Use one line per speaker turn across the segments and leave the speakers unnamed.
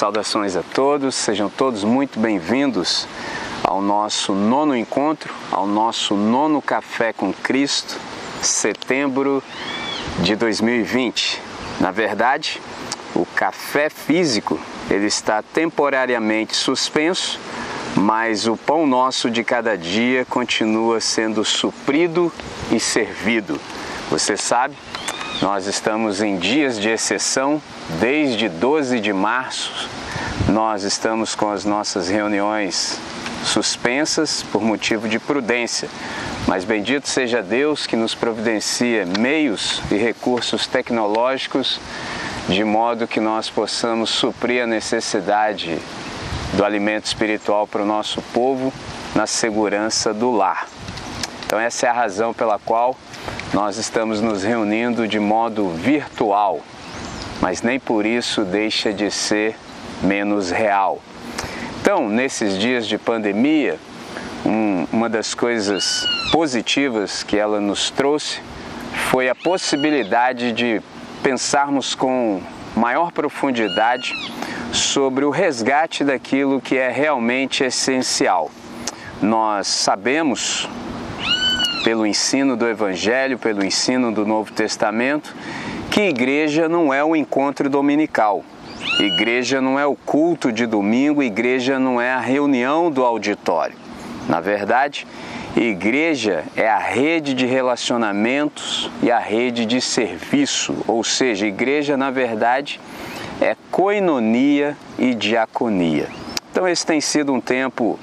Saudações a todos, sejam todos muito bem-vindos ao nosso nono encontro, ao nosso nono Café com Cristo, setembro de 2020. Na verdade, o café físico ele está temporariamente suspenso, mas o pão nosso de cada dia continua sendo suprido e servido. Você sabe, nós estamos em dias de exceção desde 12 de março. Nós estamos com as nossas reuniões suspensas por motivo de prudência. Mas bendito seja Deus que nos providencia meios e recursos tecnológicos de modo que nós possamos suprir a necessidade do alimento espiritual para o nosso povo na segurança do lar. Então, essa é a razão pela qual nós estamos nos reunindo de modo virtual, mas nem por isso deixa de ser menos real. Então, nesses dias de pandemia, um, uma das coisas positivas que ela nos trouxe foi a possibilidade de pensarmos com maior profundidade sobre o resgate daquilo que é realmente essencial. Nós sabemos, pelo ensino do Evangelho, pelo ensino do Novo Testamento, que igreja não é o encontro dominical. Igreja não é o culto de domingo, igreja não é a reunião do auditório. Na verdade, igreja é a rede de relacionamentos e a rede de serviço, ou seja, igreja, na verdade, é coinonia e diaconia. Então, esse tem sido um tempo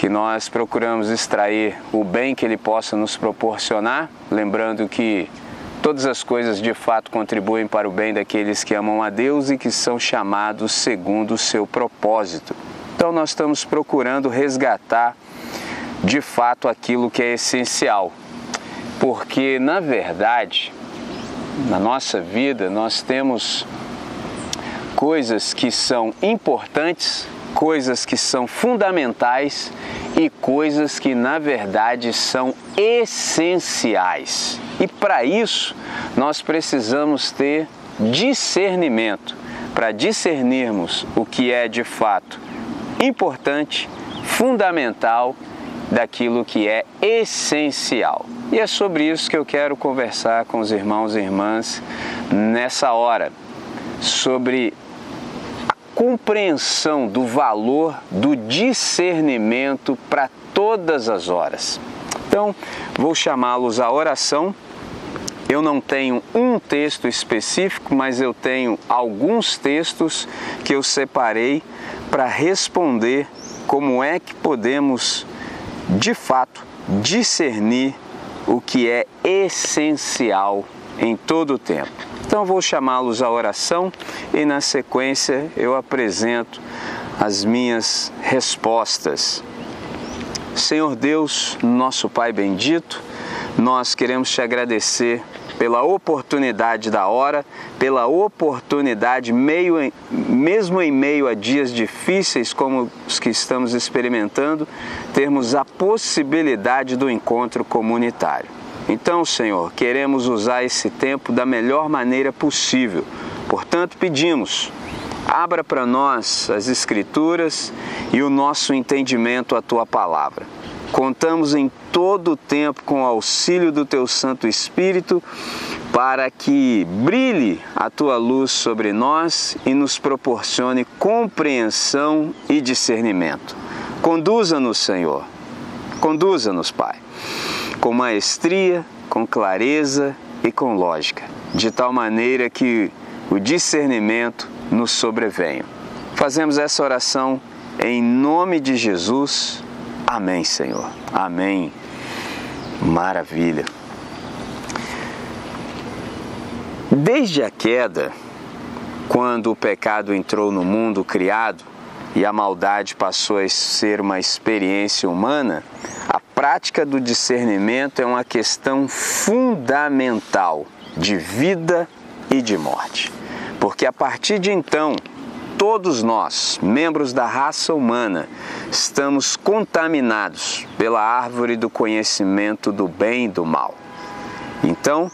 que nós procuramos extrair o bem que ele possa nos proporcionar, lembrando que todas as coisas de fato contribuem para o bem daqueles que amam a Deus e que são chamados segundo o seu propósito. Então, nós estamos procurando resgatar de fato aquilo que é essencial, porque na verdade, na nossa vida, nós temos coisas que são importantes, coisas que são fundamentais e coisas que na verdade são essenciais. E para isso, nós precisamos ter discernimento para discernirmos o que é de fato importante, fundamental daquilo que é essencial. E é sobre isso que eu quero conversar com os irmãos e irmãs nessa hora, sobre compreensão do valor do discernimento para todas as horas. Então, vou chamá-los à oração. Eu não tenho um texto específico, mas eu tenho alguns textos que eu separei para responder como é que podemos de fato, discernir o que é essencial em todo o tempo. Então, vou chamá-los à oração e, na sequência, eu apresento as minhas respostas. Senhor Deus, nosso Pai bendito, nós queremos te agradecer pela oportunidade da hora, pela oportunidade, meio em, mesmo em meio a dias difíceis como os que estamos experimentando, termos a possibilidade do encontro comunitário. Então, Senhor, queremos usar esse tempo da melhor maneira possível. Portanto, pedimos, abra para nós as Escrituras e o nosso entendimento à tua palavra. Contamos em todo o tempo com o auxílio do teu Santo Espírito para que brilhe a tua luz sobre nós e nos proporcione compreensão e discernimento. Conduza-nos, Senhor. Conduza-nos, Pai, com maestria, com clareza e com lógica, de tal maneira que o discernimento nos sobrevenha. Fazemos essa oração em nome de Jesus. Amém, Senhor. Amém. Maravilha. Desde a queda, quando o pecado entrou no mundo criado e a maldade passou a ser uma experiência humana, a prática do discernimento é uma questão fundamental de vida e de morte. Porque a partir de então, todos nós, membros da raça humana, estamos contaminados pela árvore do conhecimento do bem e do mal. Então,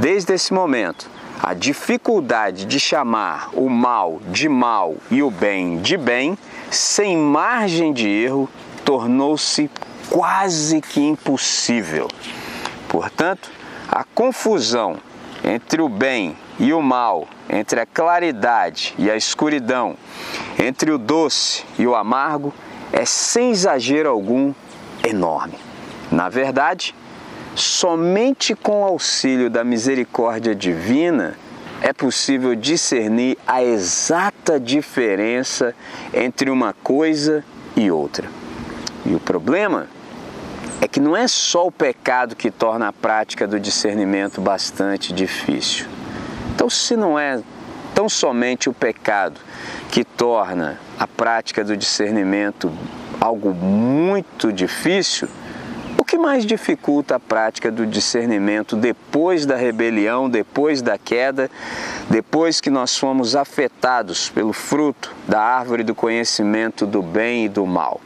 desde esse momento, a dificuldade de chamar o mal de mal e o bem de bem, sem margem de erro, tornou-se quase que impossível. Portanto, a confusão entre o bem e o mal, entre a claridade e a escuridão, entre o doce e o amargo, é sem exagero algum enorme. Na verdade, somente com o auxílio da misericórdia divina é possível discernir a exata diferença entre uma coisa e outra. E o problema é que não é só o pecado que torna a prática do discernimento bastante difícil. Então, se não é tão somente o pecado que torna a prática do discernimento algo muito difícil, que mais dificulta a prática do discernimento depois da rebelião, depois da queda, depois que nós fomos afetados pelo fruto da árvore do conhecimento do bem e do mal?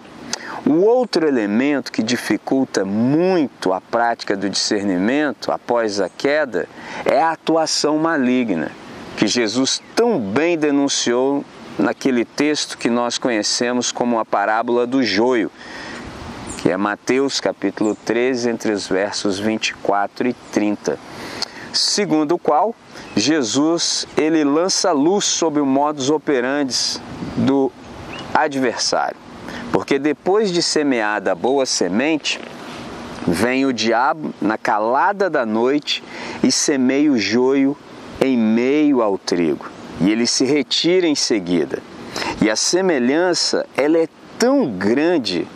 O outro elemento que dificulta muito a prática do discernimento após a queda é a atuação maligna, que Jesus tão bem denunciou naquele texto que nós conhecemos como a parábola do joio, que é Mateus capítulo 13, entre os versos 24 e 30. Segundo o qual, Jesus ele lança luz sobre o modus operandi do adversário. Porque depois de semeada a boa semente, vem o diabo na calada da noite e semeia o joio em meio ao trigo. E ele se retira em seguida. E a semelhança, ela é tão grande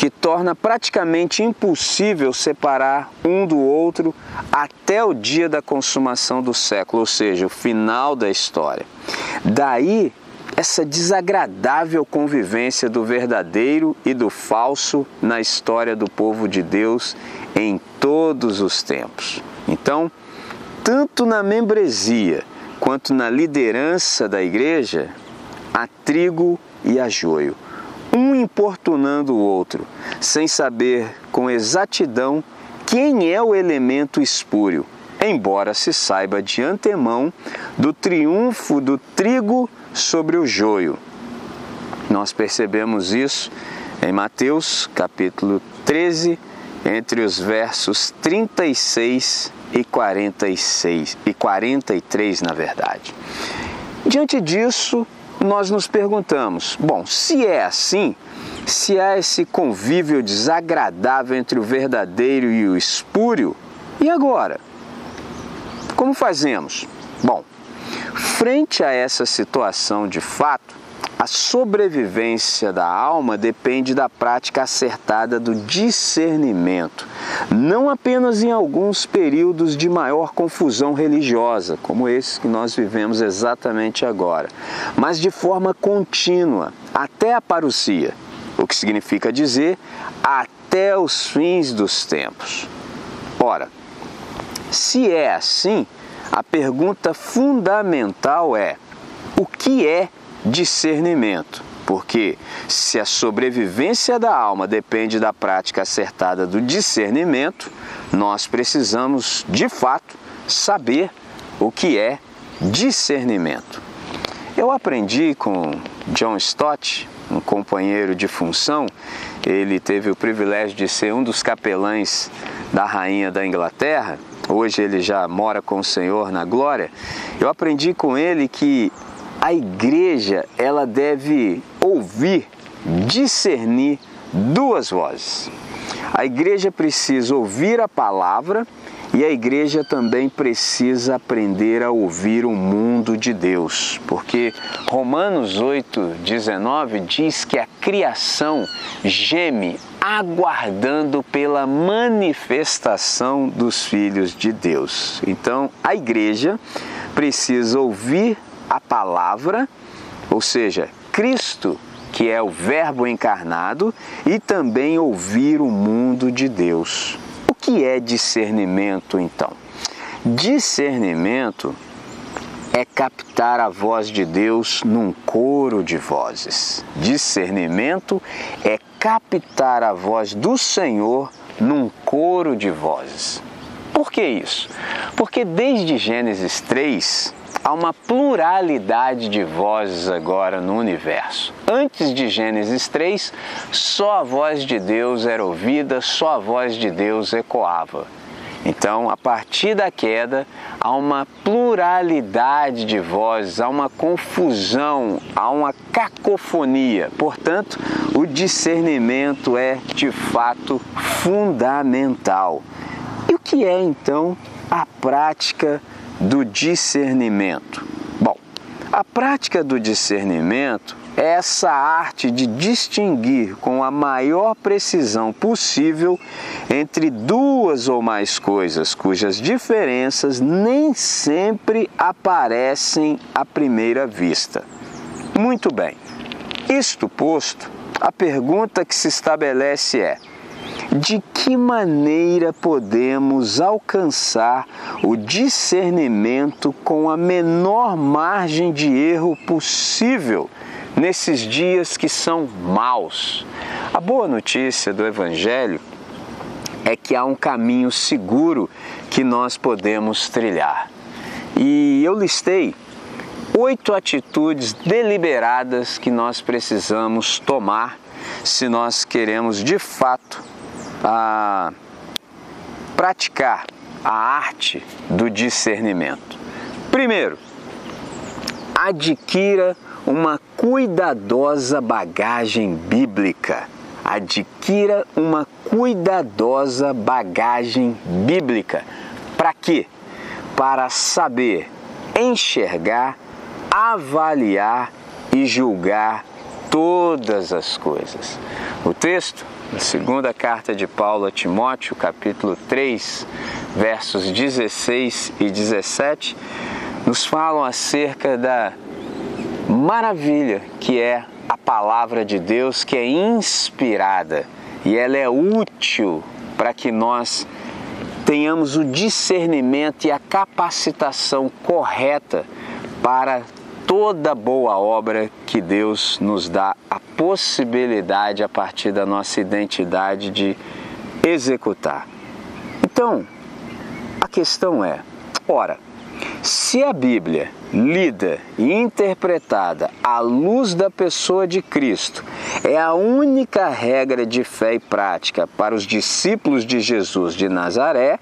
que torna praticamente impossível separar um do outro até o dia da consumação do século, ou seja, o final da história. Daí essa desagradável convivência do verdadeiro e do falso na história do povo de Deus em todos os tempos. Então, tanto na membresia quanto na liderança da igreja, há trigo e há joio, um importunando o outro, sem saber com exatidão quem é o elemento espúrio, embora se saiba de antemão do triunfo do trigo sobre o joio. Nós percebemos isso em Mateus capítulo 13, entre os versos 36 e 46 e 43, na verdade. Diante disso, nós nos perguntamos: bom, se é assim, se há esse convívio desagradável entre o verdadeiro e o espúrio, e agora? Como fazemos? Bom, Frente a essa situação de fato, a sobrevivência da alma depende da prática acertada do discernimento, não apenas em alguns períodos de maior confusão religiosa, como esse que nós vivemos exatamente agora, mas de forma contínua, até a parousia, o que significa dizer até os fins dos tempos. Ora, se é assim, a pergunta fundamental é: o que é discernimento? Porque se a sobrevivência da alma depende da prática acertada do discernimento, nós precisamos, de fato, saber o que é discernimento. Eu aprendi com John Stott, um companheiro de função, ele teve o privilégio de ser um dos capelães da rainha da Inglaterra hoje ele já mora com o Senhor na glória, eu aprendi com ele que a igreja ela deve ouvir, discernir duas vozes. A igreja precisa ouvir a palavra e a igreja também precisa aprender a ouvir o mundo de Deus, porque Romanos 8:19 diz que a criação geme aguardando pela manifestação dos filhos de Deus. Então, a igreja precisa ouvir a palavra, ou seja, Cristo, que é o Verbo encarnado, e também ouvir o mundo de Deus. O que é discernimento então? Discernimento é captar a voz de Deus num coro de vozes. Discernimento é captar a voz do Senhor num coro de vozes. Por que isso? Porque desde Gênesis 3 há uma pluralidade de vozes agora no universo. Antes de Gênesis 3, só a voz de Deus era ouvida, só a voz de Deus ecoava. Então, a partir da queda, há uma pluralidade de vozes, há uma confusão, há uma cacofonia. Portanto, o discernimento é de fato fundamental. E o que é então a prática do discernimento? Bom, a prática do discernimento é essa arte de distinguir com a maior precisão possível entre duas ou mais coisas cujas diferenças nem sempre aparecem à primeira vista. Muito bem, isto posto, a pergunta que se estabelece é: de que maneira podemos alcançar o discernimento com a menor margem de erro possível nesses dias que são maus. A boa notícia do Evangelho é que há um caminho seguro que nós podemos trilhar. E eu listei oito atitudes deliberadas que nós precisamos tomar se nós queremos de fato a praticar a arte do discernimento. Primeiro, adquira uma cuidadosa bagagem bíblica. Adquira uma cuidadosa bagagem bíblica. Para quê? Para saber enxergar, avaliar e julgar todas as coisas. O texto, na segunda carta de Paulo a Timóteo, capítulo 3, versos 16 e 17, nos falam acerca da maravilha que é a palavra de Deus, que é inspirada e ela é útil para que nós tenhamos o discernimento e a capacitação correta para toda boa obra que Deus nos dá a possibilidade a partir da nossa identidade de executar. Então, a questão é, ora, se a Bíblia, lida e interpretada à luz da pessoa de Cristo, é a única regra de fé e prática para os discípulos de Jesus de Nazaré,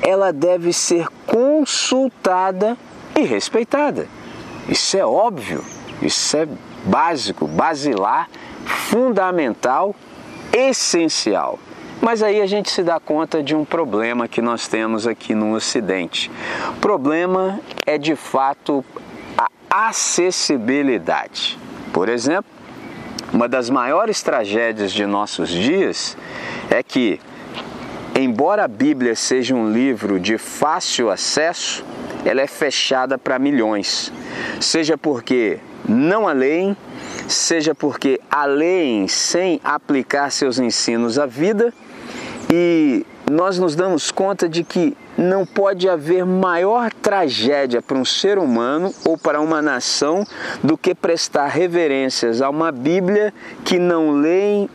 ela deve ser consultada e respeitada. Isso é óbvio, isso é básico, basilar, fundamental, essencial. Mas aí a gente se dá conta de um problema que nós temos aqui no Ocidente. O problema é de fato a acessibilidade. Por exemplo, uma das maiores tragédias de nossos dias é que, embora a Bíblia seja um livro de fácil acesso, ela é fechada para milhões. Seja porque não a leem, seja porque a leem sem aplicar seus ensinos à vida e nós nos damos conta de que não pode haver maior tragédia para um ser humano ou para uma nação do que prestar reverências a uma Bíblia que não leem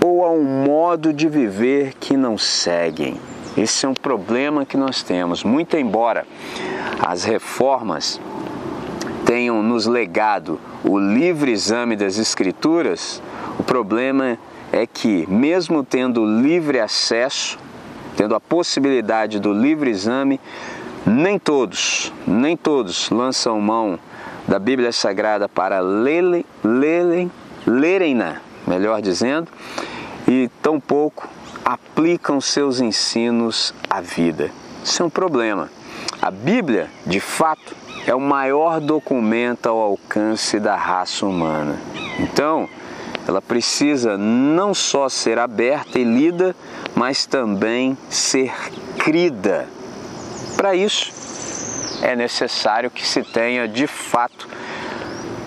ou a um modo de viver que não seguem. Esse é um problema que nós temos. Muito embora as reformas tenham nos legado o livre exame das Escrituras, o problema é que, mesmo tendo livre acesso, tendo a possibilidade do livre exame, nem todos, nem todos lançam mão da Bíblia Sagrada para lerem, lerem, lerem-na, melhor dizendo, e tampouco aplicam seus ensinos à vida. Isso é um problema. A Bíblia, de fato, é o maior documento ao alcance da raça humana. Então, ela precisa não só ser aberta e lida, mas também ser crida. Para isso, é necessário que se tenha de fato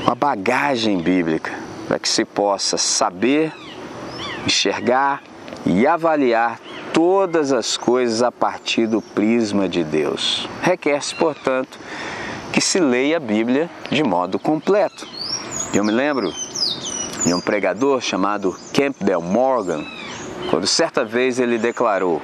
uma bagagem bíblica para que se possa saber, enxergar e avaliar todas as coisas a partir do prisma de Deus. Requer-se, portanto, que se leia a Bíblia de modo completo. Eu me lembro de um pregador chamado Campbell Morgan, quando certa vez ele declarou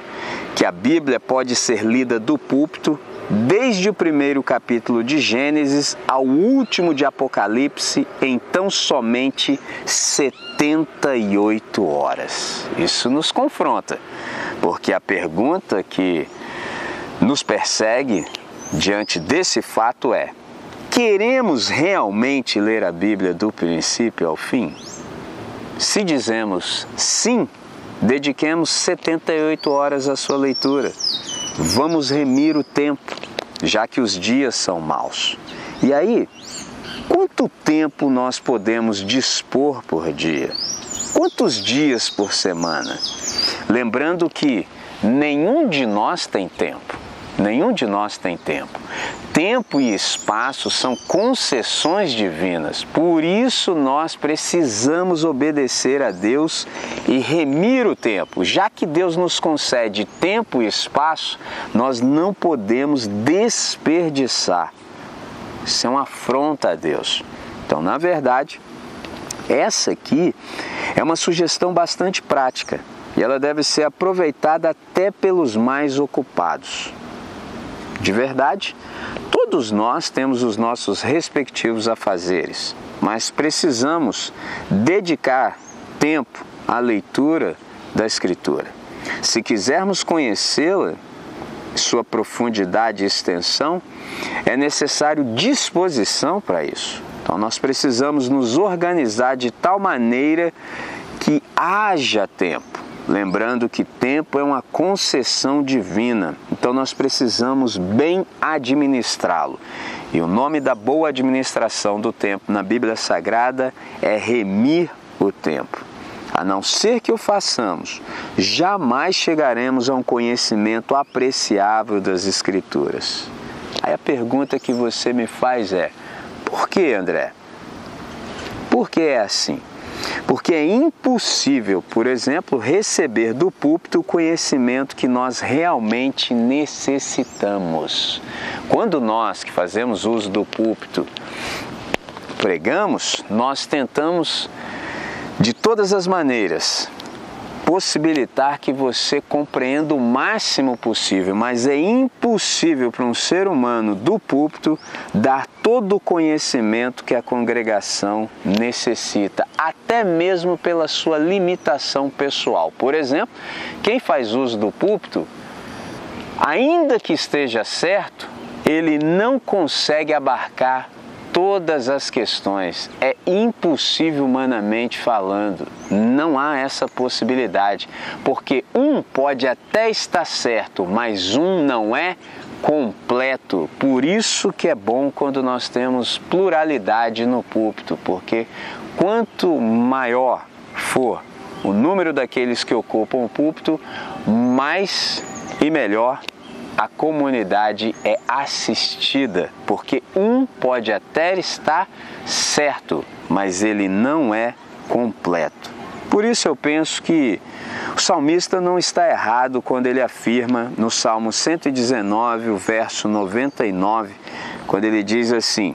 que a Bíblia pode ser lida do púlpito desde o primeiro capítulo de Gênesis ao último de Apocalipse em tão somente 78 horas. Isso nos confronta, porque a pergunta que nos persegue diante desse fato é: queremos realmente ler a Bíblia do princípio ao fim? Se dizemos sim, dediquemos 78 horas à sua leitura. Vamos remir o tempo, já que os dias são maus. E aí, quanto tempo nós podemos dispor por dia? Quantos dias por semana? Lembrando que nenhum de nós tem tempo. Nenhum de nós tem tempo. Tempo e espaço são concessões divinas, por isso nós precisamos obedecer a Deus e remir o tempo. Já que Deus nos concede tempo e espaço, nós não podemos desperdiçar. Isso é uma afronta a Deus. Então, na verdade, essa aqui é uma sugestão bastante prática e ela deve ser aproveitada até pelos mais ocupados. De verdade, todos nós temos os nossos respectivos afazeres, mas precisamos dedicar tempo à leitura da Escritura. Se quisermos conhecê-la, sua profundidade e extensão, é necessário disposição para isso. Então, nós precisamos nos organizar de tal maneira que haja tempo Lembrando que tempo é uma concessão divina, então nós precisamos bem administrá-lo. E o nome da boa administração do tempo na Bíblia Sagrada é remir o tempo. A não ser que o façamos, jamais chegaremos a um conhecimento apreciável das Escrituras. Aí a pergunta que você me faz é: por que, André? Por que é assim? Porque é impossível, por exemplo, receber do púlpito o conhecimento que nós realmente necessitamos. Quando nós que fazemos uso do púlpito pregamos, nós tentamos de todas as maneiras possibilitar que você compreenda o máximo possível, mas é impossível para um ser humano do púlpito dar todo o conhecimento que a congregação necessita, até mesmo pela sua limitação pessoal. Por exemplo, quem faz uso do púlpito, ainda que esteja certo, ele não consegue abarcar todas as questões. É impossível humanamente falando. Não há essa possibilidade, porque um pode até estar certo, mas um não é completo. Por isso que é bom quando nós temos pluralidade no púlpito, porque quanto maior for o número daqueles que ocupam o púlpito, mais e melhor a comunidade é assistida, porque um pode até estar certo, mas ele não é completo. Por isso eu penso que o salmista não está errado quando ele afirma no Salmo 119, o verso 99, quando ele diz assim: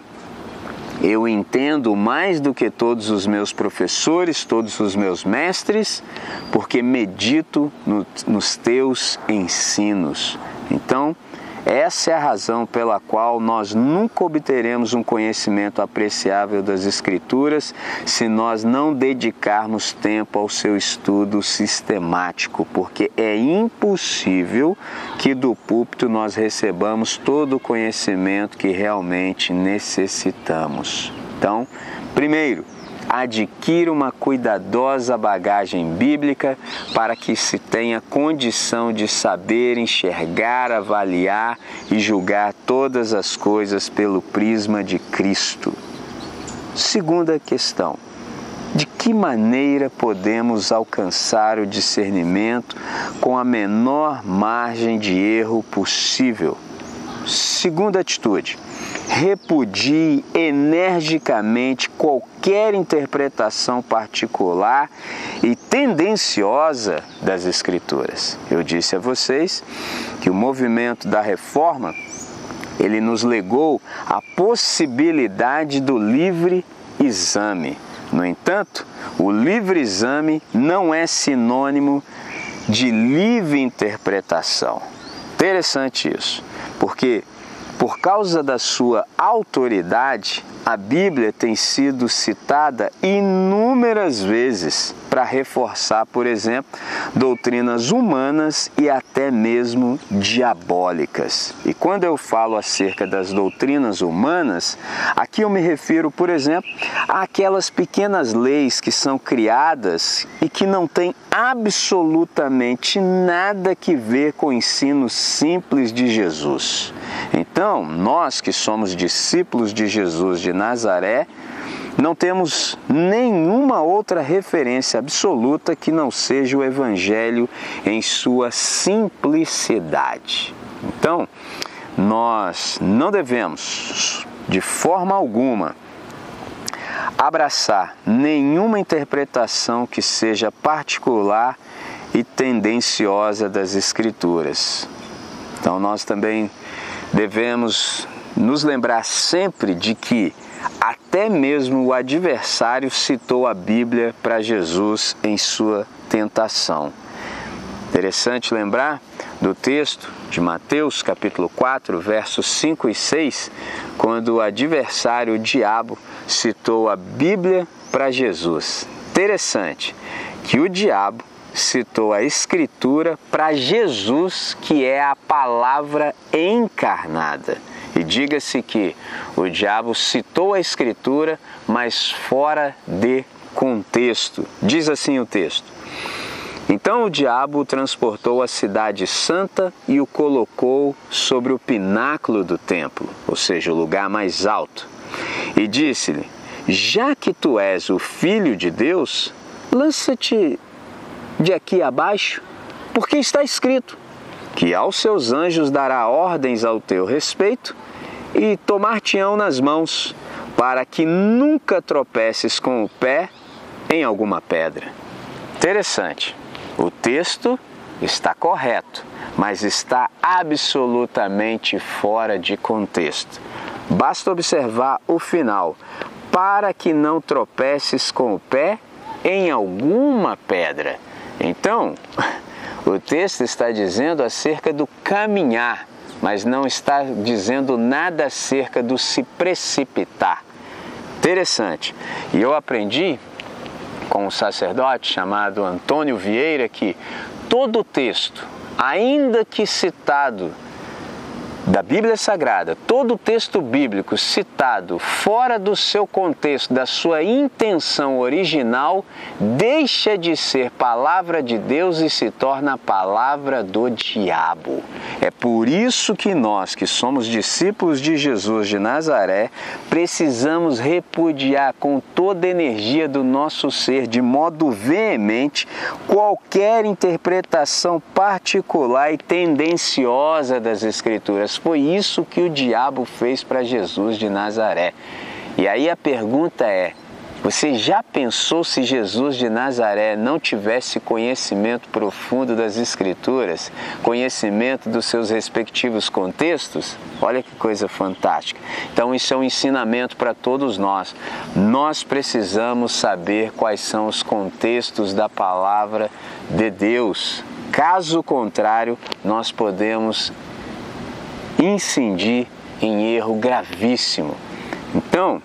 Eu entendo mais do que todos os meus professores, todos os meus mestres, porque medito no, nos teus ensinos. Então, essa é a razão pela qual nós nunca obteremos um conhecimento apreciável das Escrituras se nós não dedicarmos tempo ao seu estudo sistemático, porque é impossível que do púlpito nós recebamos todo o conhecimento que realmente necessitamos. Então, primeiro, adquira uma cuidadosa bagagem bíblica para que se tenha condição de saber enxergar, avaliar e julgar todas as coisas pelo prisma de Cristo. Segunda questão: de que maneira podemos alcançar o discernimento com a menor margem de erro possível? Segunda atitude: repudie energicamente qualquer interpretação particular e tendenciosa das Escrituras. Eu disse a vocês que o movimento da reforma ele nos legou a possibilidade do livre exame. No entanto, o livre exame não é sinônimo de livre interpretação. Interessante isso, porque por causa da sua autoridade, a Bíblia tem sido citada inúmeras vezes para reforçar, por exemplo, doutrinas humanas e até mesmo diabólicas. E quando eu falo acerca das doutrinas humanas, aqui eu me refiro, por exemplo, àquelas pequenas leis que são criadas e que não têm absolutamente nada que ver com o ensino simples de Jesus. Então, nós que somos discípulos de Jesus de Nazaré, não temos nenhuma outra referência absoluta que não seja o Evangelho em sua simplicidade. Então, nós não devemos, de forma alguma, abraçar nenhuma interpretação que seja particular e tendenciosa das Escrituras. Então, nós também devemos nos lembrar sempre de que até mesmo o adversário citou a Bíblia para Jesus em sua tentação. Interessante lembrar do texto de Mateus, capítulo 4, versos 5 e 6, quando o adversário, o diabo, citou a Bíblia para Jesus. Interessante que o diabo citou a Escritura para Jesus, que é a palavra encarnada. E diga-se que o diabo citou a Escritura, mas fora de contexto. Diz assim o texto. Então o diabo o transportou à cidade santa e o colocou sobre o pináculo do templo, ou seja, o lugar mais alto. E disse-lhe: Já que tu és o filho de Deus, lança-te de aqui abaixo, porque está escrito que aos seus anjos dará ordens ao teu respeito e tomar-te-ão nas mãos, para que nunca tropeces com o pé em alguma pedra. Interessante. O texto está correto, mas está absolutamente fora de contexto. Basta observar o final, para que não tropeces com o pé em alguma pedra. Então, o texto está dizendo acerca do caminhar, mas não está dizendo nada acerca do se precipitar. Interessante. E eu aprendi com um sacerdote chamado Antônio Vieira que todo o texto, ainda que citado da Bíblia Sagrada, todo texto bíblico citado fora do seu contexto, da sua intenção original, deixa de ser palavra de Deus e se torna palavra do diabo. É por isso que nós, que somos discípulos de Jesus de Nazaré, precisamos repudiar com toda a energia do nosso ser, de modo veemente, qualquer interpretação particular e tendenciosa das Escrituras foi isso que o diabo fez para Jesus de Nazaré. E aí a pergunta é: você já pensou se Jesus de Nazaré não tivesse conhecimento profundo das Escrituras, conhecimento dos seus respectivos contextos? Olha que coisa fantástica. Então, isso é um ensinamento para todos nós. Nós precisamos saber quais são os contextos da palavra de Deus. Caso contrário, nós podemos incidir em erro gravíssimo. Então,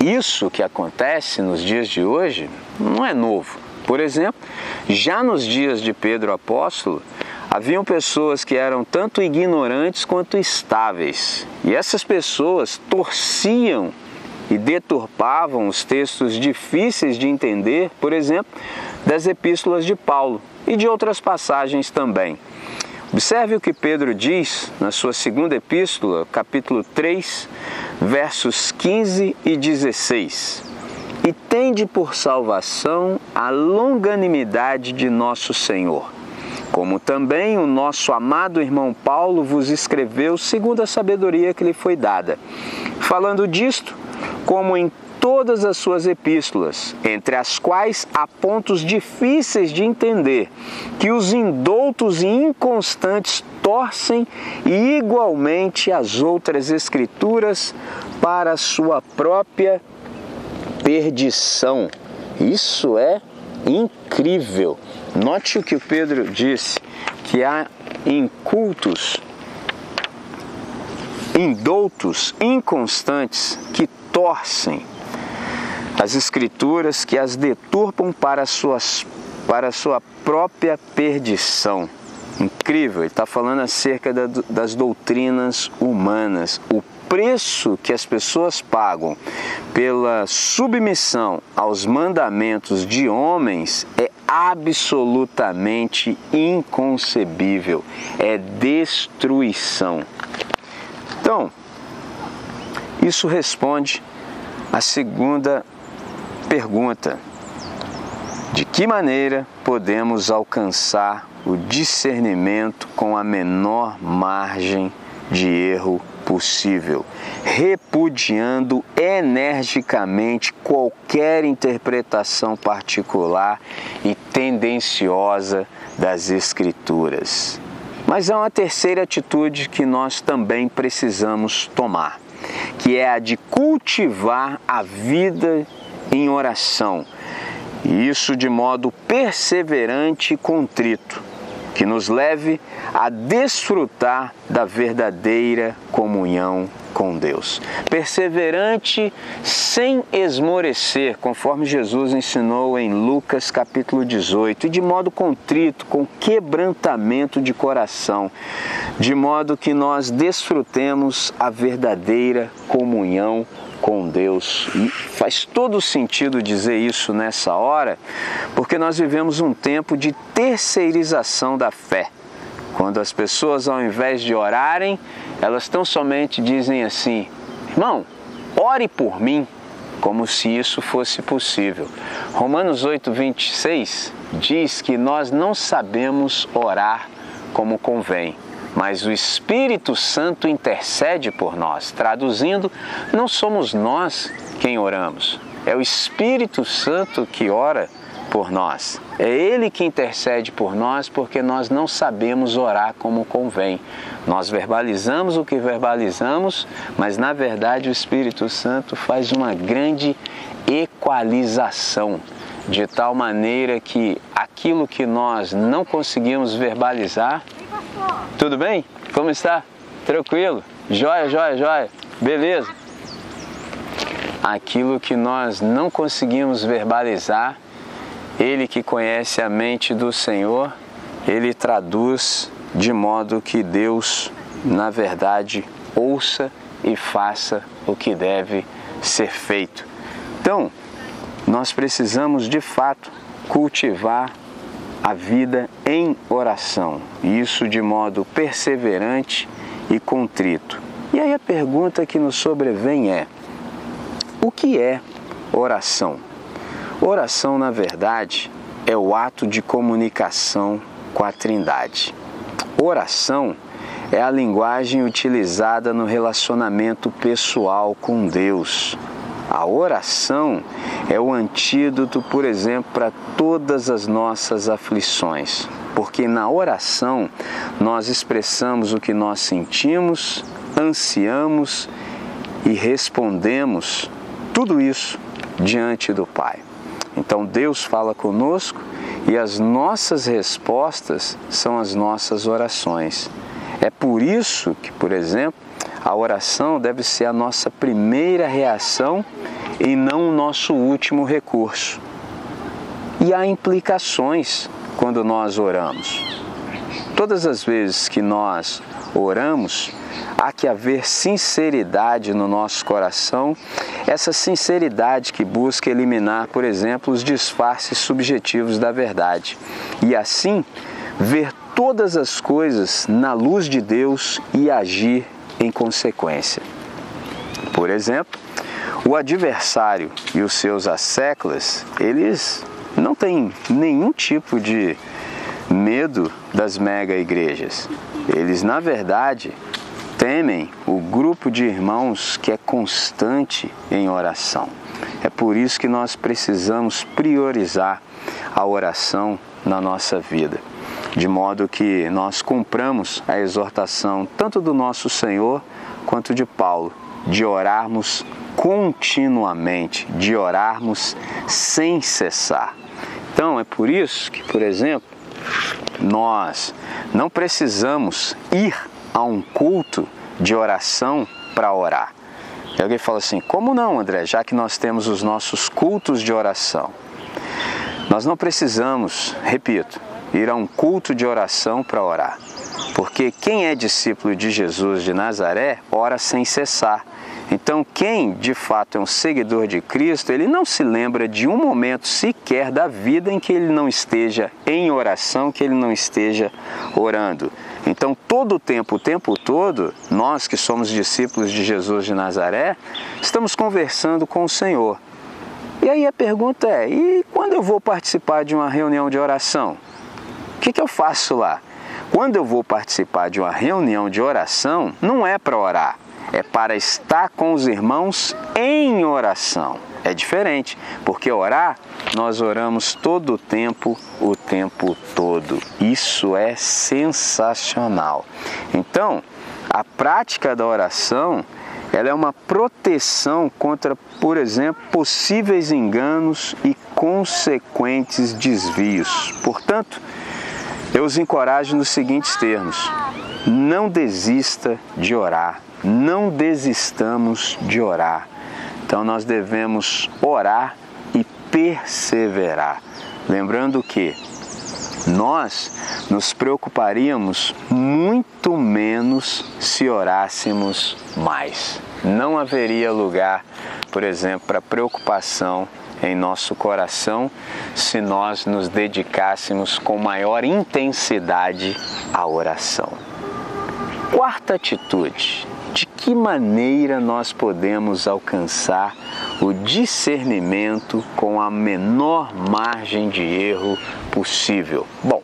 isso que acontece nos dias de hoje não é novo. Por exemplo, já nos dias de Pedro Apóstolo, haviam pessoas que eram tanto ignorantes quanto estáveis. E essas pessoas torciam e deturpavam os textos difíceis de entender, por exemplo, das epístolas de Paulo e de outras passagens também. Observe o que Pedro diz na sua segunda epístola, capítulo 3, versos 15 e 16. E tende por salvação a longanimidade de nosso Senhor, como também o nosso amado irmão Paulo vos escreveu segundo a sabedoria que lhe foi dada. Falando disto, como em todas as suas epístolas, entre as quais há pontos difíceis de entender, que os indoutos e inconstantes torcem igualmente as outras escrituras para sua própria perdição. Isso é incrível. Note o que o Pedro disse, que há incultos, indoutos, inconstantes, que torcem as escrituras, que as deturpam para, suas, para sua própria perdição. Incrível, ele está falando acerca da, das doutrinas humanas, o preço que as pessoas pagam pela submissão aos mandamentos de homens é absolutamente inconcebível, é destruição. Então, isso responde à segunda pergunta: de que maneira podemos alcançar o discernimento com a menor margem de erro possível, repudiando energicamente qualquer interpretação particular e tendenciosa das Escrituras. Mas há uma terceira atitude que nós também precisamos tomar, que é a de cultivar a vida em oração, e isso de modo perseverante e contrito que nos leve a desfrutar da verdadeira comunhão com Deus. Perseverante sem esmorecer, conforme Jesus ensinou em Lucas capítulo 18, e de modo contrito, com quebrantamento de coração, de modo que nós desfrutemos a verdadeira comunhão com Deus. E faz todo sentido dizer isso nessa hora, porque nós vivemos um tempo de terceirização da fé. Quando as pessoas, ao invés de orarem, elas tão somente dizem assim: irmão, ore por mim, como se isso fosse possível. Romanos 8, 26 diz que nós não sabemos orar como convém mas o Espírito Santo intercede por nós. Traduzindo, não somos nós quem oramos, é o Espírito Santo que ora por nós. É Ele que intercede por nós porque nós não sabemos orar como convém. Nós verbalizamos o que verbalizamos, mas na verdade o Espírito Santo faz uma grande equalização, de tal maneira que aquilo que nós não conseguimos verbalizar, tudo bem? Como está? Tranquilo? Joia, joia, joia. Beleza? Aquilo que nós não conseguimos verbalizar, ele que conhece a mente do Senhor, ele traduz de modo que Deus, na verdade, ouça e faça o que deve ser feito. Então, nós precisamos de fato cultivar a vida em oração, isso de modo perseverante e contrito. E aí a pergunta que nos sobrevém é: o que é oração? Oração, na verdade, é o ato de comunicação com a Trindade. Oração é a linguagem utilizada no relacionamento pessoal com Deus. A oração é o antídoto, por exemplo, para todas as nossas aflições, porque na oração nós expressamos o que nós sentimos, ansiamos e respondemos tudo isso diante do Pai. Então Deus fala conosco e as nossas respostas são as nossas orações. É por isso que, por exemplo, a oração deve ser a nossa primeira reação e não o nosso último recurso. E há implicações quando nós oramos. Todas as vezes que nós oramos, há que haver sinceridade no nosso coração, essa sinceridade que busca eliminar, por exemplo, os disfarces subjetivos da verdade. E assim, ver todas as coisas na luz de Deus e agir em consequência. Por exemplo, o adversário e os seus asseclas, eles não têm nenhum tipo de medo das mega igrejas. Eles, na verdade, temem o grupo de irmãos que é constante em oração. É por isso que nós precisamos priorizar a oração na nossa vida de modo que nós cumpramos a exortação tanto do nosso Senhor quanto de Paulo, de orarmos continuamente, de orarmos sem cessar. Então é por isso que, por exemplo, nós não precisamos ir a um culto de oração para orar. E alguém fala assim: como não, André, já que nós temos os nossos cultos de oração? Nós não precisamos, repito, ir a um culto de oração para orar. Porque quem é discípulo de Jesus de Nazaré ora sem cessar. Então, quem de fato é um seguidor de Cristo, ele não se lembra de um momento sequer da vida em que ele não esteja em oração, que ele não esteja orando. Então, todo o tempo, o tempo todo, nós que somos discípulos de Jesus de Nazaré, estamos conversando com o Senhor. E aí a pergunta é: e quando eu vou participar de uma reunião de oração? O que, que eu faço lá? Quando eu vou participar de uma reunião de oração, não é para orar, é para estar com os irmãos em oração. É diferente, porque orar, nós oramos todo o tempo, o tempo todo. Isso é sensacional. Então, a prática da oração, ela é uma proteção contra, por exemplo, possíveis enganos e consequentes desvios. Portanto, eu os encorajo nos seguintes termos: não desista de orar, não desistamos de orar. Então nós devemos orar e perseverar. Lembrando que nós nos preocuparíamos muito menos se orássemos mais. Não haveria lugar, por exemplo, para preocupação em nosso coração se nós nos dedicássemos com maior intensidade à oração. Quarta atitude: de que maneira nós podemos alcançar o discernimento com a menor margem de erro possível? Bom,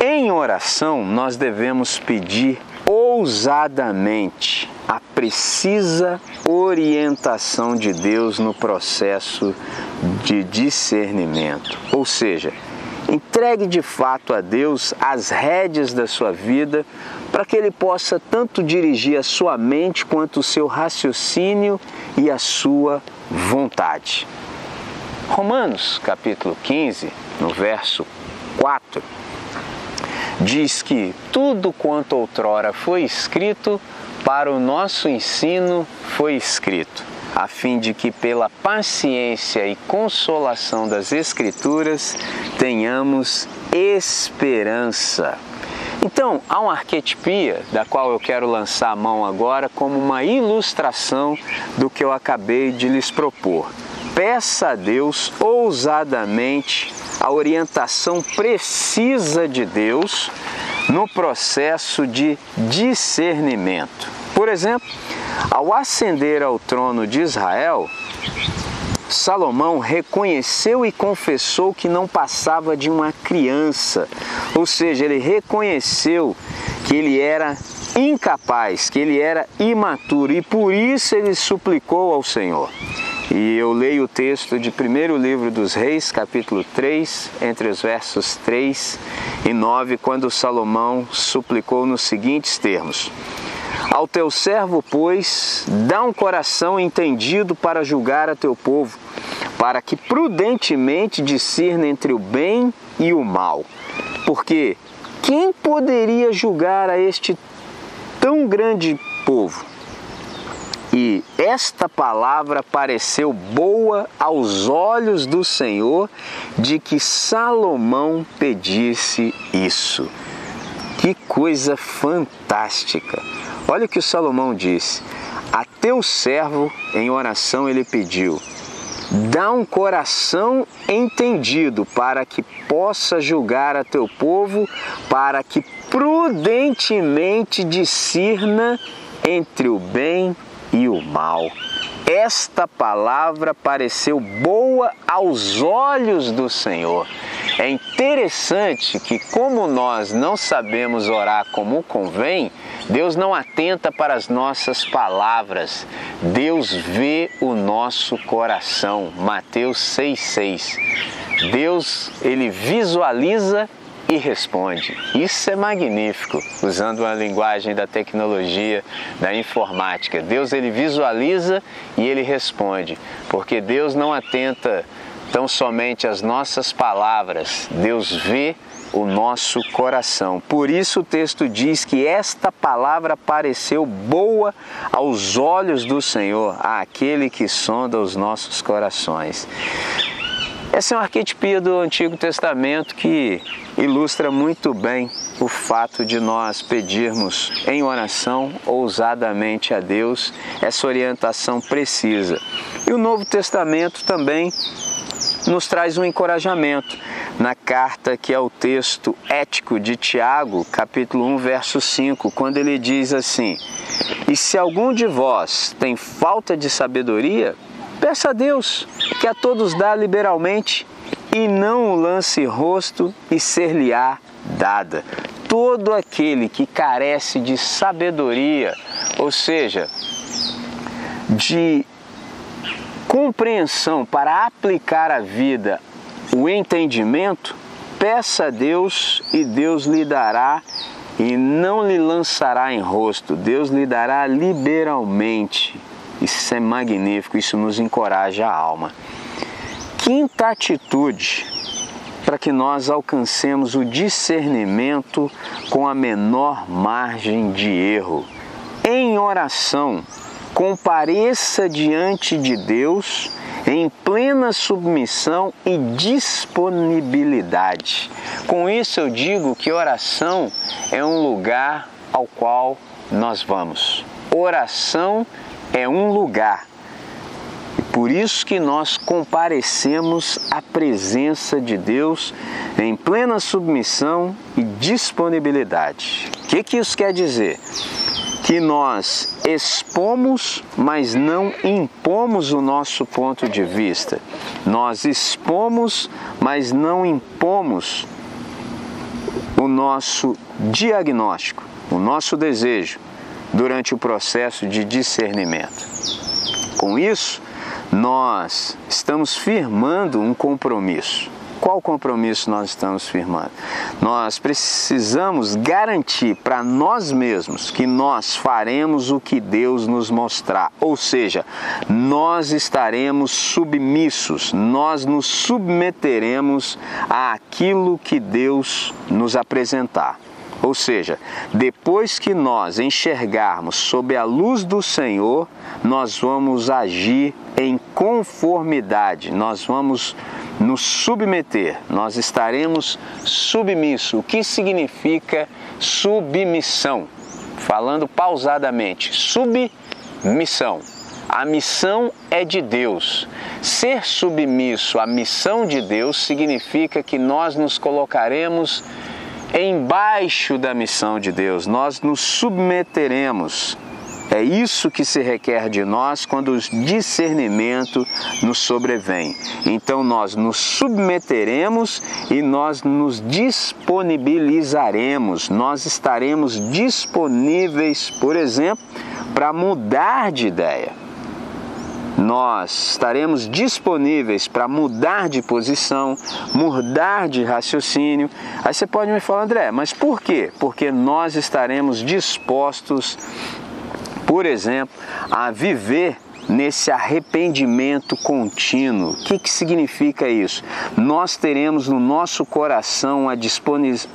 em oração nós devemos pedir ousadamente a precisa orientação de Deus no processo de discernimento. Ou seja, entregue de fato a Deus as rédeas da sua vida para que Ele possa tanto dirigir a sua mente quanto o seu raciocínio e a sua vontade. Romanos capítulo 15, no verso 4, diz que tudo quanto outrora foi escrito para o nosso ensino foi escrito, a fim de que pela paciência e consolação das Escrituras tenhamos esperança. Então, há uma arquetipia da qual eu quero lançar a mão agora como uma ilustração do que eu acabei de lhes propor. Peça a Deus ousadamente a orientação precisa de Deus no processo de discernimento. Por exemplo, ao ascender ao trono de Israel, Salomão reconheceu e confessou que não passava de uma criança, ou seja, ele reconheceu que ele era incapaz, que ele era imaturo. E por isso ele suplicou ao Senhor. E eu leio o texto de primeiro livro dos Reis, capítulo 3, entre os versos 3 e 9, quando Salomão suplicou nos seguintes termos: Ao teu servo, pois, dá um coração entendido para julgar a teu povo, para que prudentemente discirna entre o bem e o mal. Porque quem poderia julgar a este tão grande povo? E esta palavra pareceu boa aos olhos do Senhor de que Salomão pedisse isso. Que coisa fantástica! Olha o que Salomão disse: A teu servo, em oração, ele pediu: dá um coração entendido para que possa julgar a teu povo, para que prudentemente discirna entre o bem e o mal. Esta palavra pareceu boa aos olhos do Senhor. É interessante que, como nós não sabemos orar como convém, Deus não atenta para as nossas palavras. Deus vê o nosso coração. Mateus 6,6. Deus, ele visualiza e responde. Isso é magnífico, usando uma linguagem da tecnologia, da informática. Deus ele visualiza e ele responde, porque Deus não atenta Então, somente as nossas palavras, Deus vê o nosso coração. Por isso o texto diz que esta palavra pareceu boa aos olhos do Senhor, àquele que sonda os nossos corações. Essa é uma arquetipia do Antigo Testamento que ilustra muito bem o fato de nós pedirmos em oração ousadamente a Deus essa orientação precisa. E o Novo Testamento também nos traz um encorajamento na carta que é o texto ético de Tiago, capítulo 1, verso 5, quando ele diz assim: E se algum de vós tem falta de sabedoria, peça a Deus, que a todos dá liberalmente, e não o lance rosto e ser-lhe-á dada. Todo aquele que carece de sabedoria, ou seja, de compreensão para aplicar a vida, o entendimento, peça a Deus e Deus lhe dará e não lhe lançará em rosto, Deus lhe dará liberalmente. Isso é magnífico, isso nos encoraja a alma. Quinta atitude para que nós alcancemos o discernimento com a menor margem de erro. Em oração, compareça diante de Deus em plena submissão e disponibilidade. Com isso eu digo que oração é um lugar ao qual nós vamos. Oração é um lugar. E por isso que nós comparecemos à presença de Deus em plena submissão e disponibilidade. O que, que isso quer dizer? que nós expomos, mas não impomos o nosso ponto de vista. Nós expomos, mas não impomos o nosso diagnóstico, o nosso desejo durante o processo de discernimento. Com isso, nós estamos firmando um compromisso qual compromisso nós estamos firmando? Nós precisamos garantir para nós mesmos que nós faremos o que Deus nos mostrar, ou seja, nós estaremos submissos, nós nos submeteremos àquilo que Deus nos apresentar. Ou seja, depois que nós enxergarmos sob a luz do Senhor, nós vamos agir em conformidade, nós vamos nos submeter, nós estaremos submissos. O que significa submissão? Falando pausadamente, submissão. A missão é de Deus. Ser submisso à missão de Deus significa que nós nos colocaremos embaixo da missão de Deus, nós nos submeteremos é isso que se requer de nós quando o discernimento nos sobrevém. Então nós nos submeteremos e nós nos disponibilizaremos, nós estaremos disponíveis, por exemplo, para mudar de ideia. Nós estaremos disponíveis para mudar de posição, mudar de raciocínio. Aí você pode me falar, André, mas por quê? Porque nós estaremos dispostos por exemplo, a viver nesse arrependimento contínuo. O que, que significa isso? Nós teremos no nosso coração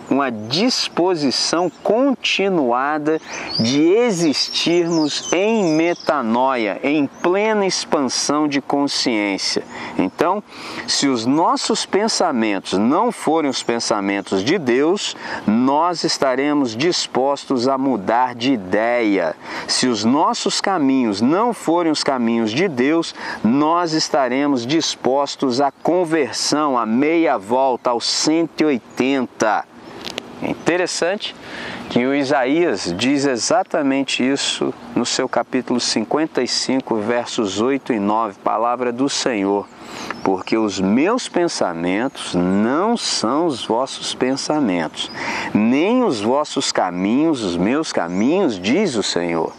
uma disposição continuada de existirmos em metanoia, em plena expansão de consciência. Então, se os nossos pensamentos não forem os pensamentos de Deus, nós estaremos dispostos a mudar de ideia. Se os nossos caminhos não forem os caminhos caminhos de Deus, nós estaremos dispostos à conversão, à meia volta, aos 180. É interessante que o Isaías diz exatamente isso no seu capítulo 55, versos 8 e 9, palavra do Senhor. Porque os meus pensamentos não são os vossos pensamentos, nem os vossos caminhos, os meus caminhos, diz o Senhor.